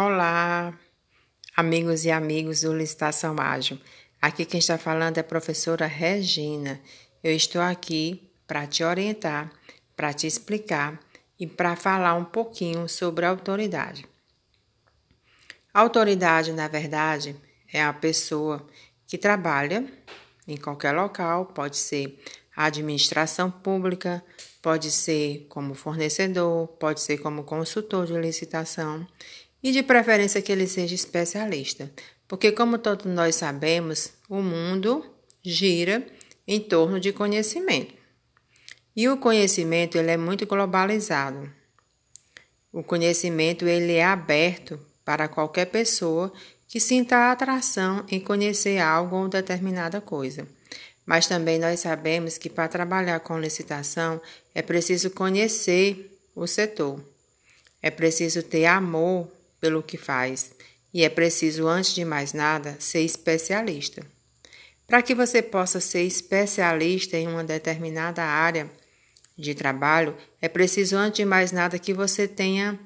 Olá, amigos e amigos do Licitação Ágil. Aqui quem está falando é a professora Regina. Eu estou aqui para te orientar, para te explicar e para falar um pouquinho sobre a autoridade. A autoridade, na verdade, é a pessoa que trabalha em qualquer local, pode ser a administração pública, pode ser como fornecedor, pode ser como consultor de licitação e de preferência que ele seja especialista, porque como todos nós sabemos, o mundo gira em torno de conhecimento. E o conhecimento ele é muito globalizado. O conhecimento ele é aberto para qualquer pessoa que sinta atração em conhecer algo ou determinada coisa. Mas também nós sabemos que para trabalhar com licitação é preciso conhecer o setor. É preciso ter amor pelo que faz e é preciso, antes de mais nada, ser especialista. Para que você possa ser especialista em uma determinada área de trabalho, é preciso, antes de mais nada, que você tenha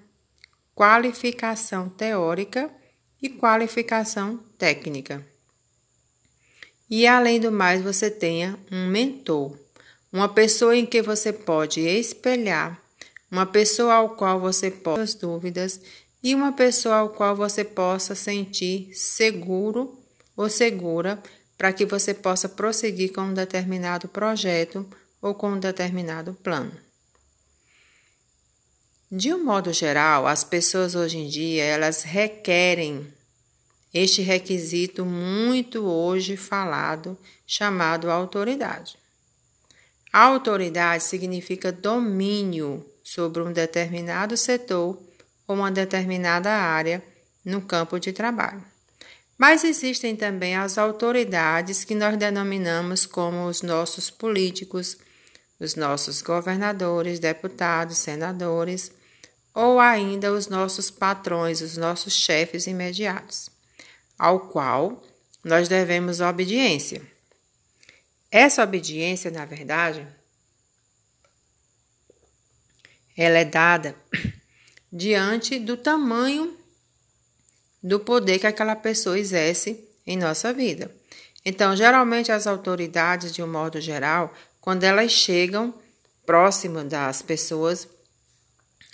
qualificação teórica e qualificação técnica. E além do mais, você tenha um mentor, uma pessoa em que você pode espelhar, uma pessoa ao qual você pode as dúvidas e uma pessoa ao qual você possa sentir seguro ou segura para que você possa prosseguir com um determinado projeto ou com um determinado plano. De um modo geral, as pessoas hoje em dia elas requerem este requisito muito hoje falado, chamado autoridade. A autoridade significa domínio sobre um determinado setor uma determinada área no campo de trabalho. Mas existem também as autoridades que nós denominamos como os nossos políticos, os nossos governadores, deputados, senadores, ou ainda os nossos patrões, os nossos chefes imediatos, ao qual nós devemos obediência. Essa obediência, na verdade, ela é dada diante do tamanho do poder que aquela pessoa exerce em nossa vida. Então, geralmente as autoridades, de um modo geral, quando elas chegam próximo das pessoas,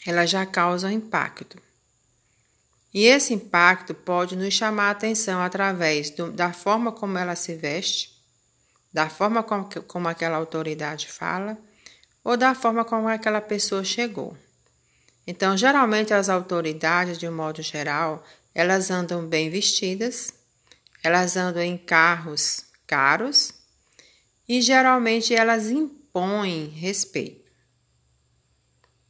elas já causam impacto. E esse impacto pode nos chamar a atenção através do, da forma como ela se veste, da forma como, como aquela autoridade fala, ou da forma como aquela pessoa chegou. Então, geralmente as autoridades, de um modo geral, elas andam bem vestidas, elas andam em carros caros e geralmente elas impõem respeito.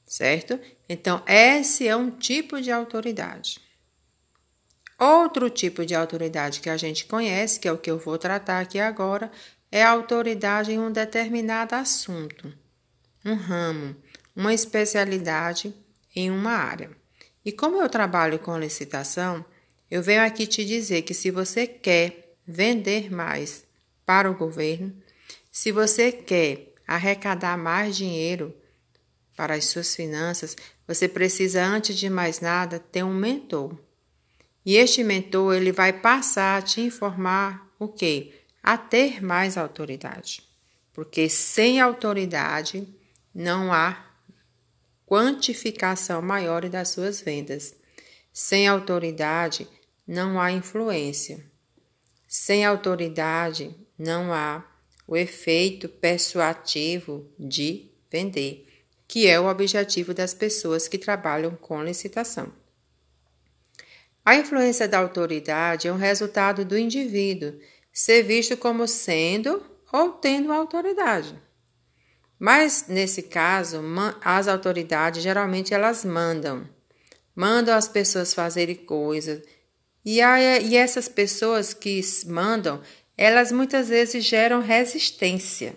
Certo? Então, esse é um tipo de autoridade. Outro tipo de autoridade que a gente conhece, que é o que eu vou tratar aqui agora, é a autoridade em um determinado assunto, um ramo, uma especialidade em uma área. E como eu trabalho com licitação, eu venho aqui te dizer que se você quer vender mais para o governo, se você quer arrecadar mais dinheiro para as suas finanças, você precisa antes de mais nada ter um mentor. E este mentor ele vai passar a te informar o quê? A ter mais autoridade. Porque sem autoridade não há quantificação maior das suas vendas. Sem autoridade, não há influência. Sem autoridade, não há o efeito persuativo de vender, que é o objetivo das pessoas que trabalham com licitação. A influência da autoridade é um resultado do indivíduo ser visto como sendo ou tendo autoridade. Mas nesse caso, as autoridades geralmente elas mandam, mandam as pessoas fazerem coisas. E, e essas pessoas que mandam, elas muitas vezes geram resistência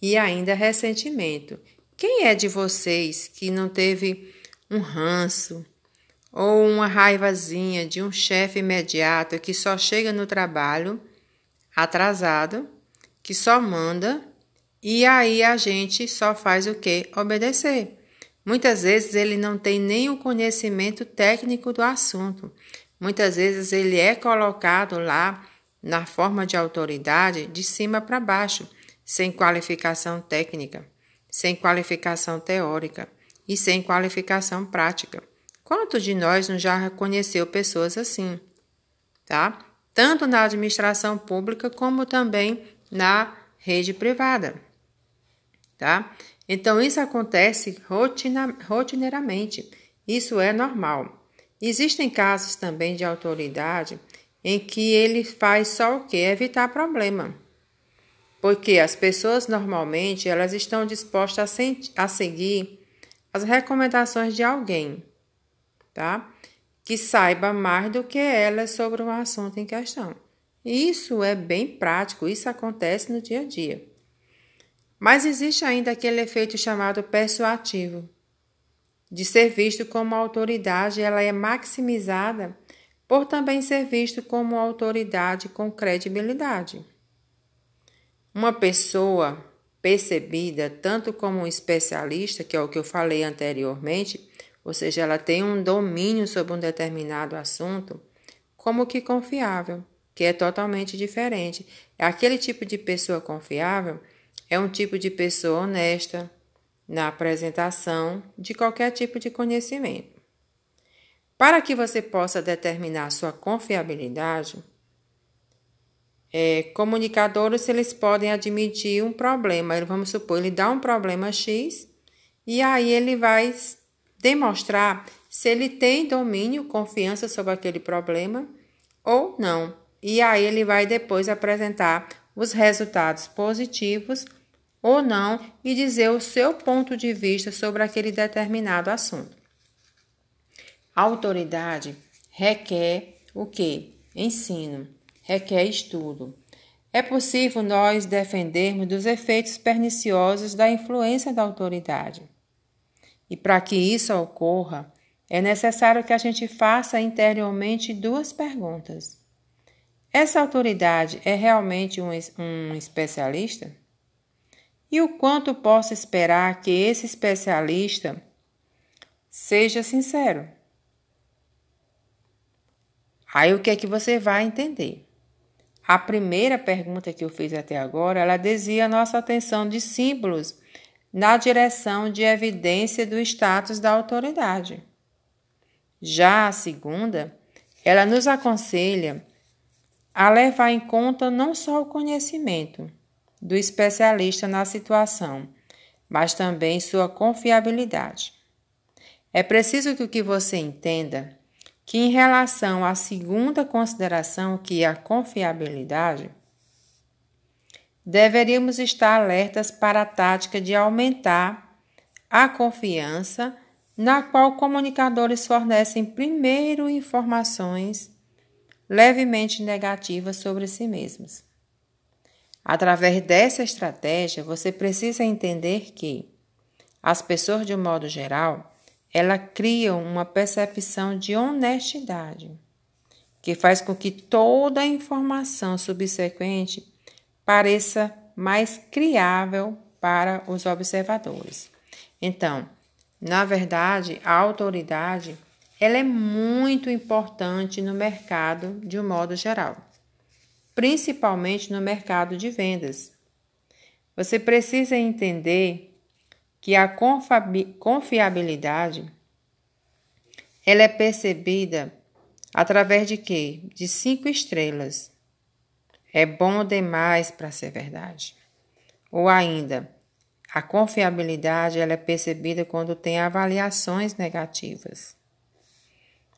e ainda ressentimento. Quem é de vocês que não teve um ranço ou uma raivazinha de um chefe imediato que só chega no trabalho atrasado, que só manda e aí a gente só faz o que? Obedecer. Muitas vezes ele não tem nem o conhecimento técnico do assunto. Muitas vezes ele é colocado lá na forma de autoridade de cima para baixo, sem qualificação técnica, sem qualificação teórica e sem qualificação prática. Quantos de nós não já reconheceu pessoas assim, tá? Tanto na administração pública como também na rede privada, tá? Então isso acontece rotina, rotineiramente. Isso é normal. Existem casos também de autoridade em que ele faz só o que? Evitar problema. Porque as pessoas normalmente elas estão dispostas a, a seguir as recomendações de alguém, tá? Que saiba mais do que elas sobre o assunto em questão. Isso é bem prático, isso acontece no dia a dia. Mas existe ainda aquele efeito chamado persuativo, de ser visto como autoridade, ela é maximizada por também ser visto como autoridade com credibilidade. Uma pessoa percebida tanto como um especialista, que é o que eu falei anteriormente, ou seja, ela tem um domínio sobre um determinado assunto, como que confiável, que é totalmente diferente. É aquele tipo de pessoa confiável é um tipo de pessoa honesta na apresentação de qualquer tipo de conhecimento. Para que você possa determinar sua confiabilidade, é, comunicadores eles podem admitir um problema. Vamos supor, ele dá um problema X e aí ele vai demonstrar se ele tem domínio, confiança sobre aquele problema ou não. E aí ele vai depois apresentar os resultados positivos ou não e dizer o seu ponto de vista sobre aquele determinado assunto. A autoridade requer o que? Ensino requer estudo. É possível nós defendermos dos efeitos perniciosos da influência da autoridade. E para que isso ocorra, é necessário que a gente faça interiormente duas perguntas. Essa autoridade é realmente um, um especialista? E o quanto posso esperar que esse especialista seja sincero? Aí o que é que você vai entender? A primeira pergunta que eu fiz até agora, ela desvia a nossa atenção de símbolos na direção de evidência do status da autoridade. Já a segunda, ela nos aconselha a levar em conta não só o conhecimento do especialista na situação, mas também sua confiabilidade. É preciso que o que você entenda que, em relação à segunda consideração, que é a confiabilidade, deveríamos estar alertas para a tática de aumentar a confiança, na qual comunicadores fornecem primeiro informações levemente negativas sobre si mesmos. Através dessa estratégia, você precisa entender que as pessoas, de um modo geral, ela cria uma percepção de honestidade, que faz com que toda a informação subsequente pareça mais criável para os observadores. Então, na verdade, a autoridade ela é muito importante no mercado de um modo geral, principalmente no mercado de vendas. Você precisa entender que a confiabilidade ela é percebida através de quê? De cinco estrelas. É bom demais para ser verdade. Ou ainda, a confiabilidade ela é percebida quando tem avaliações negativas.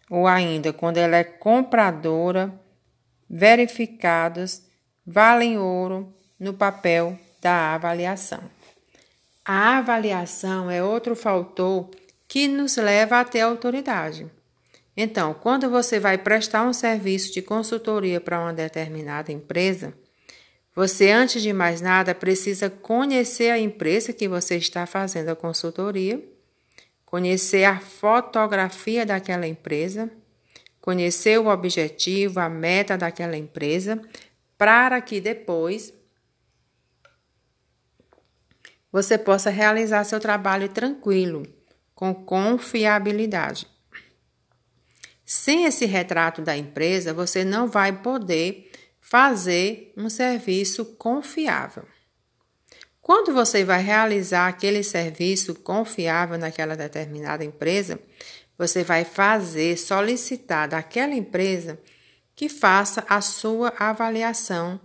Ou ainda, quando ela é compradora, verificados valem ouro no papel da avaliação. A avaliação é outro fator que nos leva a ter autoridade. Então, quando você vai prestar um serviço de consultoria para uma determinada empresa, você, antes de mais nada, precisa conhecer a empresa que você está fazendo a consultoria, conhecer a fotografia daquela empresa, conhecer o objetivo, a meta daquela empresa, para que depois você possa realizar seu trabalho tranquilo, com confiabilidade. Sem esse retrato da empresa, você não vai poder fazer um serviço confiável. Quando você vai realizar aquele serviço confiável naquela determinada empresa, você vai fazer, solicitar daquela empresa que faça a sua avaliação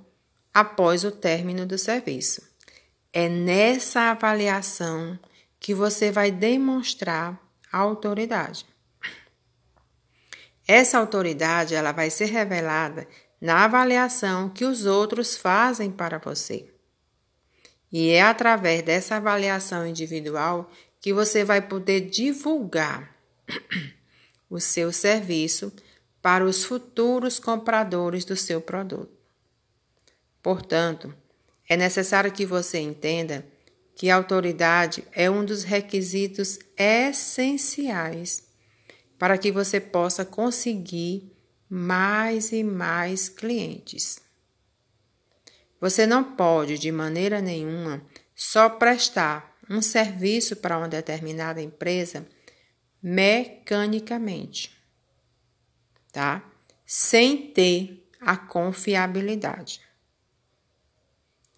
após o término do serviço. É nessa avaliação que você vai demonstrar a autoridade. Essa autoridade ela vai ser revelada na avaliação que os outros fazem para você. E é através dessa avaliação individual que você vai poder divulgar o seu serviço para os futuros compradores do seu produto. Portanto, é necessário que você entenda que a autoridade é um dos requisitos essenciais para que você possa conseguir mais e mais clientes. Você não pode, de maneira nenhuma, só prestar um serviço para uma determinada empresa mecanicamente, tá? Sem ter a confiabilidade.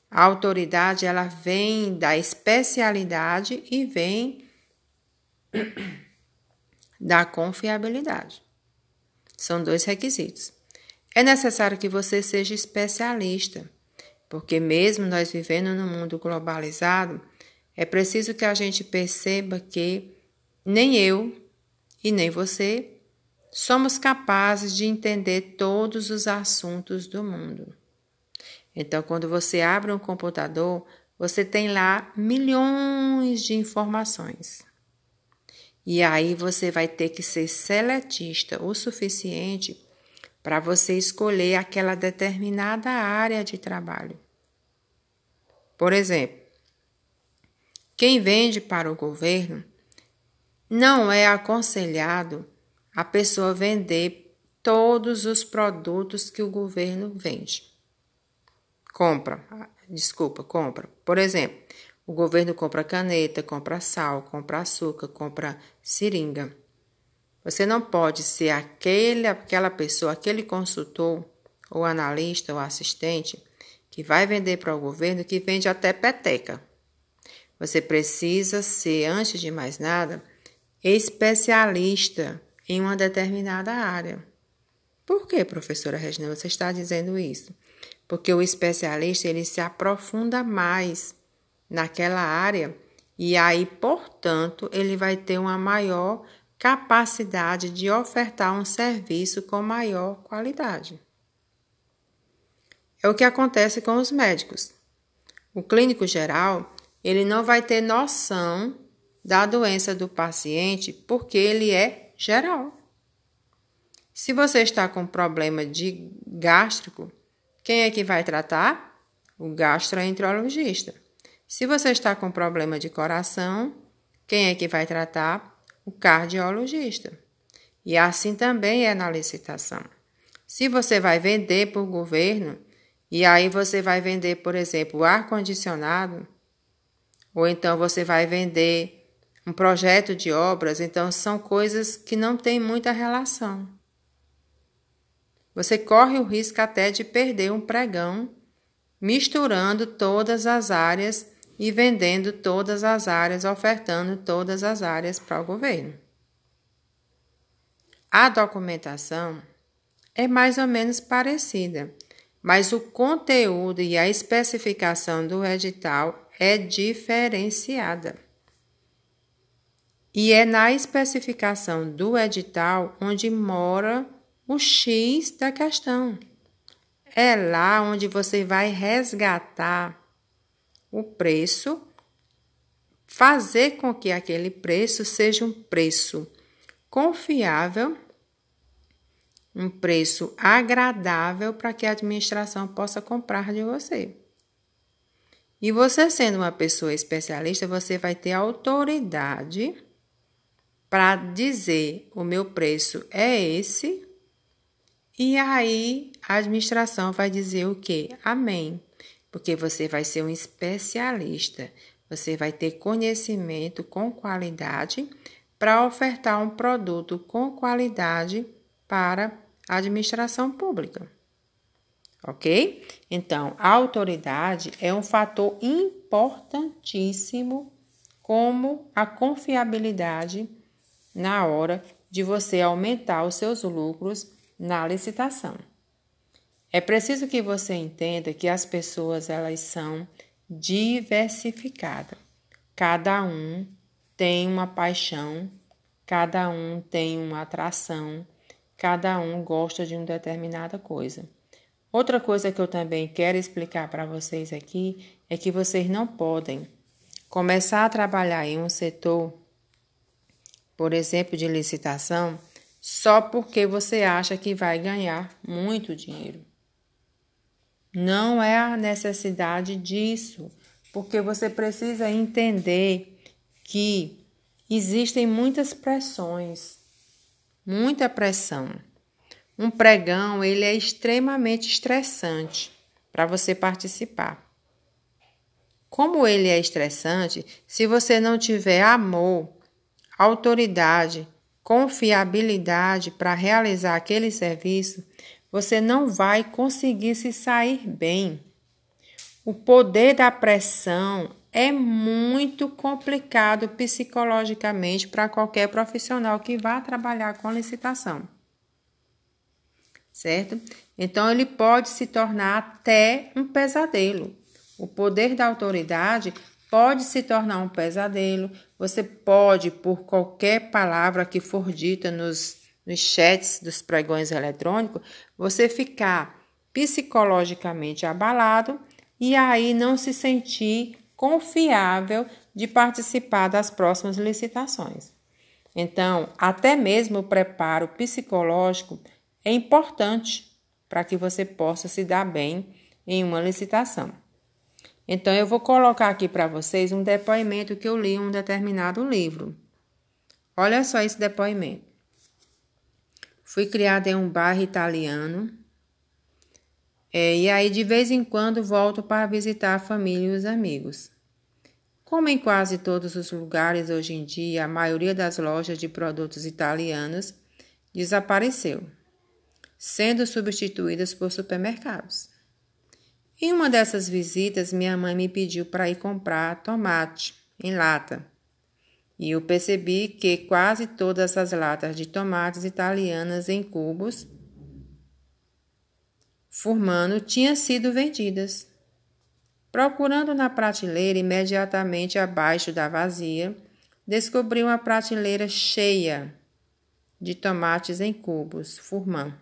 A autoridade ela vem da especialidade e vem da confiabilidade. São dois requisitos. É necessário que você seja especialista porque, mesmo nós vivendo num mundo globalizado, é preciso que a gente perceba que nem eu e nem você somos capazes de entender todos os assuntos do mundo. Então, quando você abre um computador, você tem lá milhões de informações. E aí você vai ter que ser seletista o suficiente para você escolher aquela determinada área de trabalho. Por exemplo, quem vende para o governo não é aconselhado a pessoa vender todos os produtos que o governo vende. Compra, desculpa, compra. Por exemplo, o governo compra caneta, compra sal, compra açúcar, compra seringa. Você não pode ser aquele, aquela pessoa, aquele consultor, ou analista, ou assistente, que vai vender para o governo, que vende até peteca. Você precisa ser, antes de mais nada, especialista em uma determinada área. Por que, professora Regina, você está dizendo isso? Porque o especialista ele se aprofunda mais naquela área e aí, portanto, ele vai ter uma maior capacidade de ofertar um serviço com maior qualidade. É o que acontece com os médicos. O clínico geral, ele não vai ter noção da doença do paciente porque ele é geral. Se você está com problema de gástrico, quem é que vai tratar? O gastroenterologista. Se você está com problema de coração, quem é que vai tratar? o cardiologista. E assim também é na licitação. Se você vai vender o governo, e aí você vai vender, por exemplo, ar-condicionado, ou então você vai vender um projeto de obras, então são coisas que não têm muita relação. Você corre o risco até de perder um pregão misturando todas as áreas e vendendo todas as áreas, ofertando todas as áreas para o governo. A documentação é mais ou menos parecida, mas o conteúdo e a especificação do edital é diferenciada. E é na especificação do edital onde mora o X da questão. É lá onde você vai resgatar o preço, fazer com que aquele preço seja um preço confiável, um preço agradável para que a administração possa comprar de você. E você sendo uma pessoa especialista, você vai ter autoridade para dizer o meu preço é esse. E aí a administração vai dizer o quê? Amém porque você vai ser um especialista, você vai ter conhecimento com qualidade para ofertar um produto com qualidade para a administração pública. Ok? Então, a autoridade é um fator importantíssimo como a confiabilidade na hora de você aumentar os seus lucros na licitação. É preciso que você entenda que as pessoas elas são diversificadas. Cada um tem uma paixão, cada um tem uma atração, cada um gosta de uma determinada coisa. Outra coisa que eu também quero explicar para vocês aqui é que vocês não podem começar a trabalhar em um setor, por exemplo, de licitação, só porque você acha que vai ganhar muito dinheiro. Não é a necessidade disso, porque você precisa entender que existem muitas pressões, muita pressão. Um pregão, ele é extremamente estressante para você participar. Como ele é estressante, se você não tiver amor, autoridade, confiabilidade para realizar aquele serviço, você não vai conseguir se sair bem. O poder da pressão é muito complicado psicologicamente para qualquer profissional que vá trabalhar com licitação. Certo? Então, ele pode se tornar até um pesadelo. O poder da autoridade pode se tornar um pesadelo. Você pode, por qualquer palavra que for dita nos nos chats dos pregões eletrônicos, você ficar psicologicamente abalado e aí não se sentir confiável de participar das próximas licitações. Então, até mesmo o preparo psicológico é importante para que você possa se dar bem em uma licitação. Então, eu vou colocar aqui para vocês um depoimento que eu li em um determinado livro. Olha só esse depoimento. Fui criada em um bairro italiano. É, e aí, de vez em quando, volto para visitar a família e os amigos. Como em quase todos os lugares hoje em dia, a maioria das lojas de produtos italianos desapareceu, sendo substituídas por supermercados. Em uma dessas visitas, minha mãe me pediu para ir comprar tomate em lata e eu percebi que quase todas as latas de tomates italianas em cubos formando tinham sido vendidas. Procurando na prateleira imediatamente abaixo da vazia, descobri uma prateleira cheia de tomates em cubos, furman.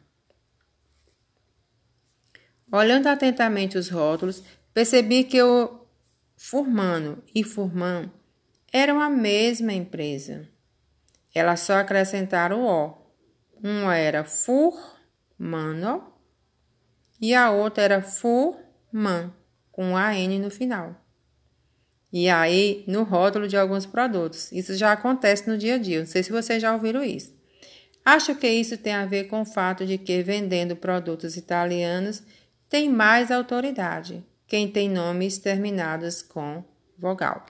Olhando atentamente os rótulos, percebi que o furmano e furman eram a mesma empresa. Elas só acrescentaram o O. Uma era Furmano e a outra era Furman, com AN no final. E aí, no rótulo de alguns produtos. Isso já acontece no dia a dia. Não sei se vocês já ouviram isso. Acho que isso tem a ver com o fato de que, vendendo produtos italianos, tem mais autoridade quem tem nomes terminados com vogal.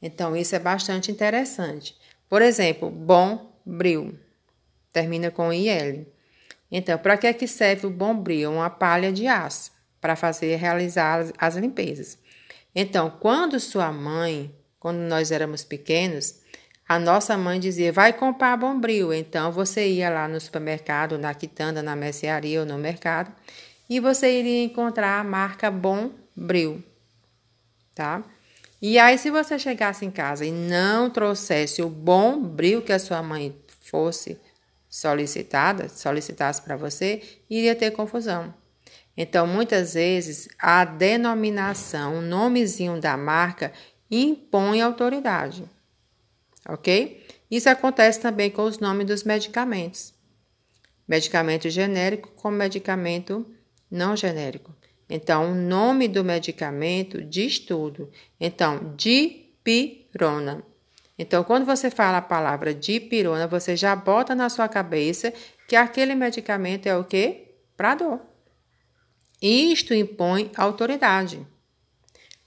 Então, isso é bastante interessante. Por exemplo, bom bril termina com IL. Então, para que, é que serve o bom bril? Uma palha de aço para fazer realizar as, as limpezas. Então, quando sua mãe, quando nós éramos pequenos, a nossa mãe dizia: vai comprar bombril. Então você ia lá no supermercado, na quitanda, na mercearia ou no mercado, e você iria encontrar a marca Bombril, tá? E aí, se você chegasse em casa e não trouxesse o bom brilho que a sua mãe fosse solicitada, solicitasse para você, iria ter confusão. Então, muitas vezes, a denominação, o nomezinho da marca impõe autoridade. Ok? Isso acontece também com os nomes dos medicamentos. Medicamento genérico com medicamento não genérico. Então, o nome do medicamento diz tudo. Então, dipirona. Então, quando você fala a palavra dipirona, você já bota na sua cabeça que aquele medicamento é o quê? Para dor. Isto impõe autoridade.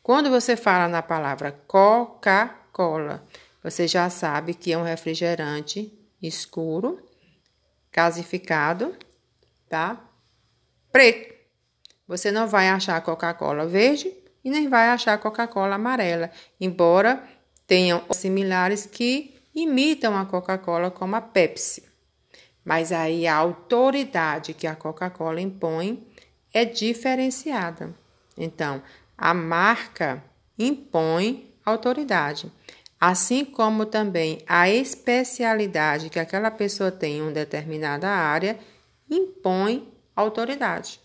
Quando você fala na palavra Coca-Cola, Você já sabe que é um refrigerante escuro, gasificado, tá? Preto. Você não vai achar Coca-Cola verde e nem vai achar Coca-Cola amarela, embora tenham similares que imitam a Coca-Cola como a Pepsi. Mas aí a autoridade que a Coca-Cola impõe é diferenciada. Então, a marca impõe autoridade, assim como também a especialidade que aquela pessoa tem em uma determinada área impõe autoridade.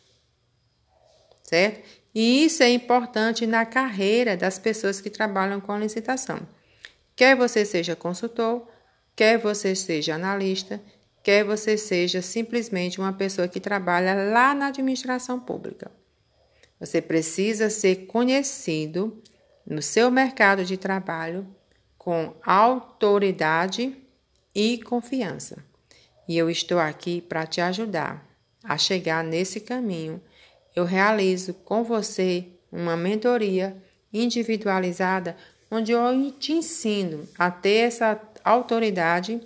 Certo? E isso é importante na carreira das pessoas que trabalham com licitação. Quer você seja consultor, quer você seja analista, quer você seja simplesmente uma pessoa que trabalha lá na administração pública. Você precisa ser conhecido no seu mercado de trabalho com autoridade e confiança. E eu estou aqui para te ajudar a chegar nesse caminho. Eu realizo com você uma mentoria individualizada onde eu te ensino a ter essa autoridade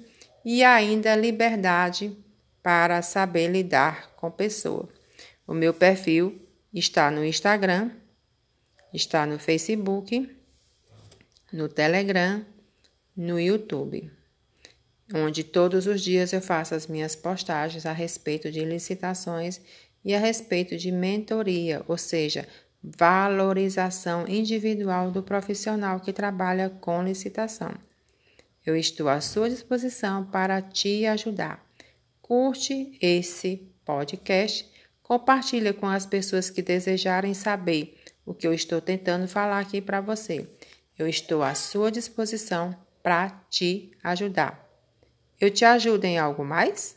e ainda liberdade para saber lidar com pessoa. O meu perfil Está no Instagram, está no Facebook, no Telegram, no YouTube, onde todos os dias eu faço as minhas postagens a respeito de licitações e a respeito de mentoria, ou seja, valorização individual do profissional que trabalha com licitação. Eu estou à sua disposição para te ajudar. Curte esse podcast Compartilha com as pessoas que desejarem saber o que eu estou tentando falar aqui para você. Eu estou à sua disposição para te ajudar. Eu te ajudo em algo mais?